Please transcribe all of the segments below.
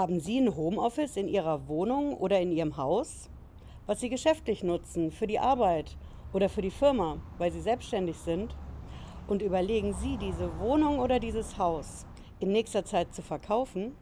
Haben Sie ein Homeoffice in Ihrer Wohnung oder in Ihrem Haus, was Sie geschäftlich nutzen, für die Arbeit oder für die Firma, weil Sie selbstständig sind? Und überlegen Sie, diese Wohnung oder dieses Haus in nächster Zeit zu verkaufen?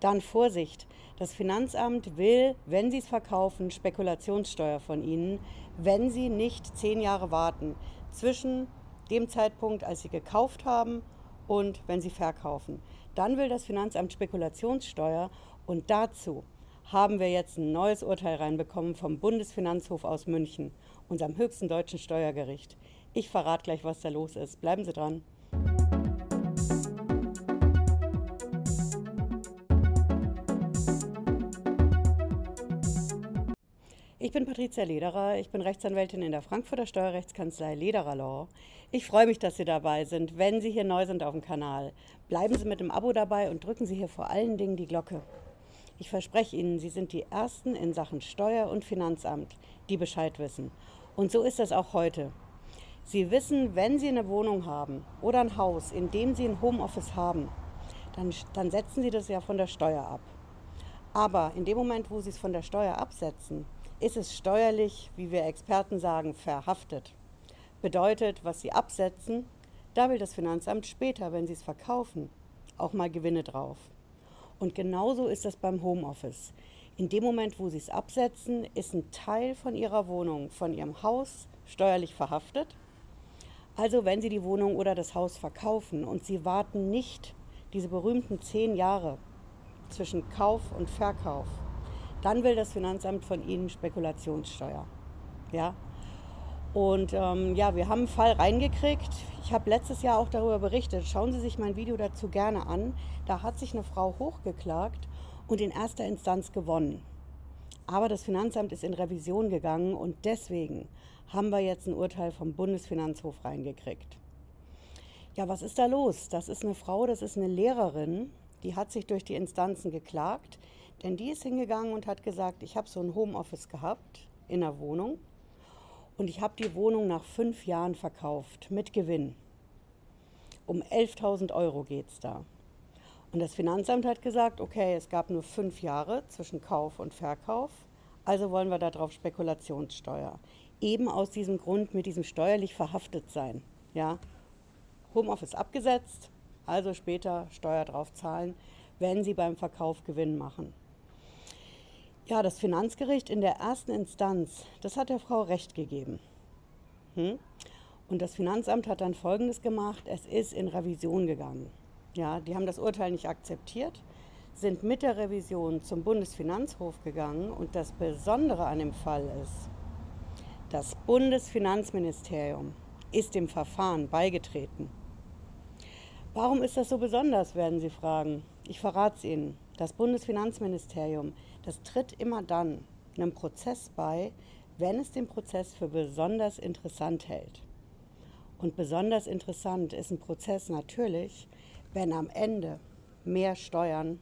Dann Vorsicht, das Finanzamt will, wenn Sie es verkaufen, Spekulationssteuer von Ihnen, wenn Sie nicht zehn Jahre warten zwischen dem Zeitpunkt, als Sie gekauft haben und wenn Sie verkaufen. Dann will das Finanzamt Spekulationssteuer und dazu haben wir jetzt ein neues Urteil reinbekommen vom Bundesfinanzhof aus München, unserem höchsten deutschen Steuergericht. Ich verrate gleich, was da los ist. Bleiben Sie dran. Ich bin Patricia Lederer, ich bin Rechtsanwältin in der Frankfurter Steuerrechtskanzlei Lederer Law. Ich freue mich, dass Sie dabei sind, wenn Sie hier neu sind auf dem Kanal. Bleiben Sie mit dem Abo dabei und drücken Sie hier vor allen Dingen die Glocke. Ich verspreche Ihnen, Sie sind die Ersten in Sachen Steuer- und Finanzamt, die Bescheid wissen. Und so ist das auch heute. Sie wissen, wenn Sie eine Wohnung haben oder ein Haus, in dem Sie ein Homeoffice haben, dann, dann setzen Sie das ja von der Steuer ab. Aber in dem Moment, wo Sie es von der Steuer absetzen, ist es steuerlich, wie wir Experten sagen, verhaftet. Bedeutet, was Sie absetzen, da will das Finanzamt später, wenn Sie es verkaufen, auch mal Gewinne drauf. Und genauso ist das beim Homeoffice. In dem Moment, wo Sie es absetzen, ist ein Teil von Ihrer Wohnung, von Ihrem Haus steuerlich verhaftet. Also wenn Sie die Wohnung oder das Haus verkaufen und Sie warten nicht diese berühmten zehn Jahre zwischen Kauf und Verkauf, dann will das Finanzamt von Ihnen Spekulationssteuer. Ja? Und ähm, ja, wir haben einen Fall reingekriegt. Ich habe letztes Jahr auch darüber berichtet. Schauen Sie sich mein Video dazu gerne an. Da hat sich eine Frau hochgeklagt und in erster Instanz gewonnen. Aber das Finanzamt ist in Revision gegangen und deswegen haben wir jetzt ein Urteil vom Bundesfinanzhof reingekriegt. Ja, was ist da los? Das ist eine Frau, das ist eine Lehrerin, die hat sich durch die Instanzen geklagt. Denn die ist hingegangen und hat gesagt, ich habe so ein Homeoffice gehabt in der Wohnung und ich habe die Wohnung nach fünf Jahren verkauft mit Gewinn. Um 11.000 Euro geht es da. Und das Finanzamt hat gesagt, okay, es gab nur fünf Jahre zwischen Kauf und Verkauf, also wollen wir darauf Spekulationssteuer. Eben aus diesem Grund mit diesem steuerlich verhaftet sein. Ja? Homeoffice abgesetzt, also später Steuer drauf zahlen, wenn Sie beim Verkauf Gewinn machen. Ja, das Finanzgericht in der ersten Instanz, das hat der Frau Recht gegeben. Hm? Und das Finanzamt hat dann Folgendes gemacht, es ist in Revision gegangen. Ja, die haben das Urteil nicht akzeptiert, sind mit der Revision zum Bundesfinanzhof gegangen und das Besondere an dem Fall ist, das Bundesfinanzministerium ist dem Verfahren beigetreten. Warum ist das so besonders, werden Sie fragen. Ich verrate es Ihnen. Das Bundesfinanzministerium, das tritt immer dann einem Prozess bei, wenn es den Prozess für besonders interessant hält. Und besonders interessant ist ein Prozess natürlich, wenn am Ende mehr Steuern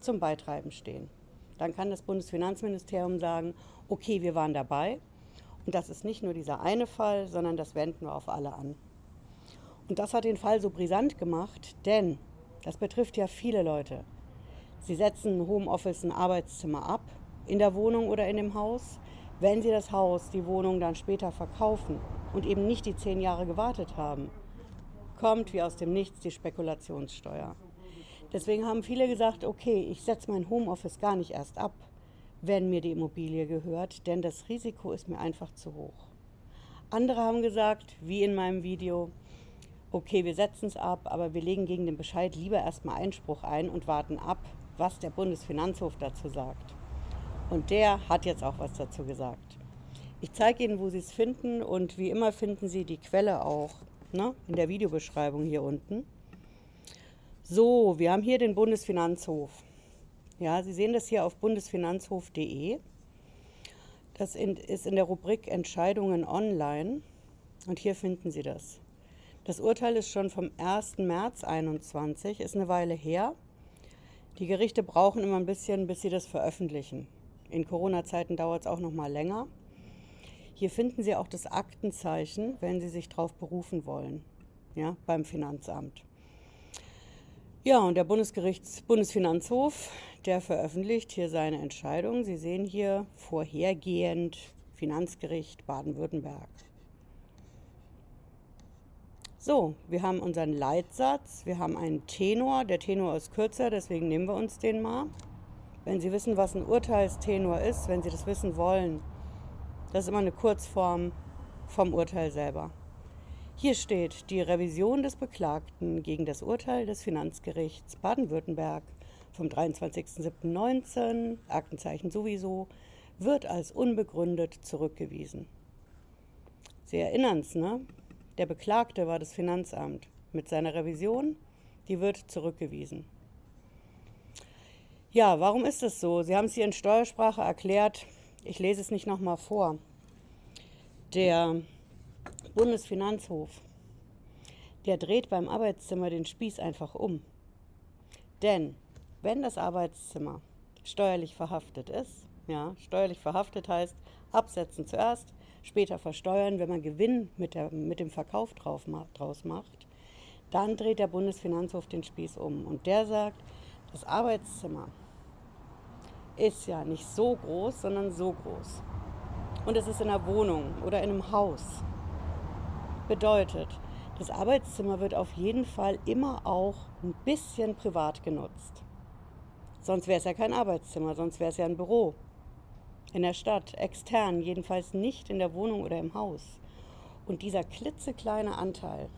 zum Beitreiben stehen. Dann kann das Bundesfinanzministerium sagen, okay, wir waren dabei. Und das ist nicht nur dieser eine Fall, sondern das wenden wir auf alle an. Und das hat den Fall so brisant gemacht, denn das betrifft ja viele Leute. Sie setzen Homeoffice, ein Arbeitszimmer ab in der Wohnung oder in dem Haus. Wenn Sie das Haus, die Wohnung dann später verkaufen und eben nicht die zehn Jahre gewartet haben, kommt wie aus dem Nichts die Spekulationssteuer. Deswegen haben viele gesagt, okay, ich setze mein Homeoffice gar nicht erst ab, wenn mir die Immobilie gehört, denn das Risiko ist mir einfach zu hoch. Andere haben gesagt, wie in meinem Video, okay, wir setzen es ab, aber wir legen gegen den Bescheid lieber erstmal Einspruch ein und warten ab, was der Bundesfinanzhof dazu sagt. Und der hat jetzt auch was dazu gesagt. Ich zeige Ihnen, wo Sie es finden und wie immer finden Sie die Quelle auch ne, in der Videobeschreibung hier unten. So, wir haben hier den Bundesfinanzhof. Ja, Sie sehen das hier auf bundesfinanzhof.de. Das ist in der Rubrik Entscheidungen online und hier finden Sie das. Das Urteil ist schon vom 1. März 2021, ist eine Weile her. Die Gerichte brauchen immer ein bisschen, bis sie das veröffentlichen. In Corona-Zeiten dauert es auch noch mal länger. Hier finden Sie auch das Aktenzeichen, wenn Sie sich darauf berufen wollen, ja, beim Finanzamt. Ja, und der Bundesgerichts Bundesfinanzhof, der veröffentlicht hier seine Entscheidung. Sie sehen hier vorhergehend Finanzgericht Baden-Württemberg. So, wir haben unseren Leitsatz, wir haben einen Tenor. Der Tenor ist kürzer, deswegen nehmen wir uns den mal. Wenn Sie wissen, was ein Urteilstenor ist, wenn Sie das wissen wollen, das ist immer eine Kurzform vom Urteil selber. Hier steht die Revision des Beklagten gegen das Urteil des Finanzgerichts Baden-Württemberg vom 23.07.19, Aktenzeichen sowieso, wird als unbegründet zurückgewiesen. Sie erinnern es, ne? Der Beklagte war das Finanzamt. Mit seiner Revision, die wird zurückgewiesen. Ja, warum ist das so? Sie haben es hier in Steuersprache erklärt. Ich lese es nicht nochmal vor. Der Bundesfinanzhof, der dreht beim Arbeitszimmer den Spieß einfach um. Denn wenn das Arbeitszimmer steuerlich verhaftet ist, ja, steuerlich verhaftet heißt absetzen zuerst, später versteuern, wenn man Gewinn mit, der, mit dem Verkauf drauf, draus macht, dann dreht der Bundesfinanzhof den Spieß um. Und der sagt, das Arbeitszimmer ist ja nicht so groß, sondern so groß. Und es ist in einer Wohnung oder in einem Haus. Bedeutet, das Arbeitszimmer wird auf jeden Fall immer auch ein bisschen privat genutzt. Sonst wäre es ja kein Arbeitszimmer, sonst wäre es ja ein Büro. In der Stadt, extern, jedenfalls nicht in der Wohnung oder im Haus. Und dieser klitzekleine Anteil,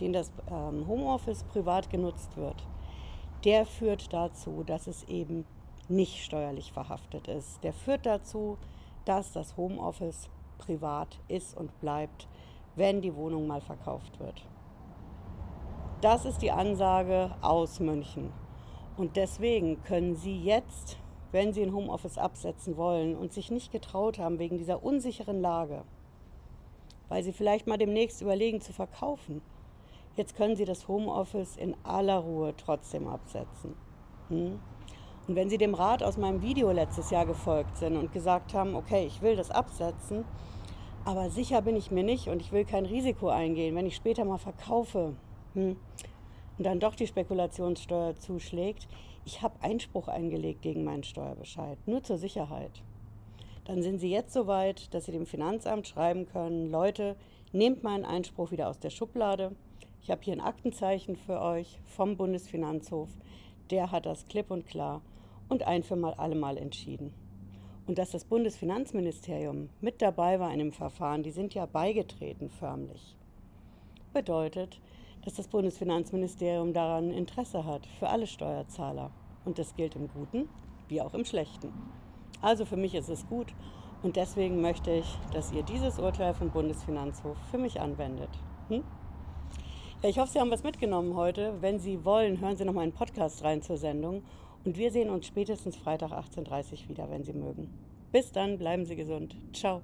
den das ähm, Homeoffice privat genutzt wird, der führt dazu, dass es eben nicht steuerlich verhaftet ist. Der führt dazu, dass das Homeoffice privat ist und bleibt, wenn die Wohnung mal verkauft wird. Das ist die Ansage aus München. Und deswegen können Sie jetzt, wenn Sie ein Homeoffice absetzen wollen und sich nicht getraut haben wegen dieser unsicheren Lage, weil Sie vielleicht mal demnächst überlegen zu verkaufen, Jetzt können Sie das Homeoffice in aller Ruhe trotzdem absetzen. Hm? Und wenn Sie dem Rat aus meinem Video letztes Jahr gefolgt sind und gesagt haben, okay, ich will das absetzen, aber sicher bin ich mir nicht und ich will kein Risiko eingehen, wenn ich später mal verkaufe hm, und dann doch die Spekulationssteuer zuschlägt, ich habe Einspruch eingelegt gegen meinen Steuerbescheid, nur zur Sicherheit. Dann sind Sie jetzt so weit, dass Sie dem Finanzamt schreiben können, Leute, nehmt meinen Einspruch wieder aus der Schublade ich habe hier ein Aktenzeichen für euch vom Bundesfinanzhof. Der hat das klipp und klar und ein für mal allemal entschieden. Und dass das Bundesfinanzministerium mit dabei war in dem Verfahren, die sind ja beigetreten förmlich, bedeutet, dass das Bundesfinanzministerium daran Interesse hat für alle Steuerzahler. Und das gilt im Guten wie auch im Schlechten. Also für mich ist es gut und deswegen möchte ich, dass ihr dieses Urteil vom Bundesfinanzhof für mich anwendet. Hm? Ja, ich hoffe, Sie haben was mitgenommen heute. Wenn Sie wollen, hören Sie noch mal einen Podcast rein zur Sendung. Und wir sehen uns spätestens Freitag 18.30 Uhr wieder, wenn Sie mögen. Bis dann, bleiben Sie gesund. Ciao.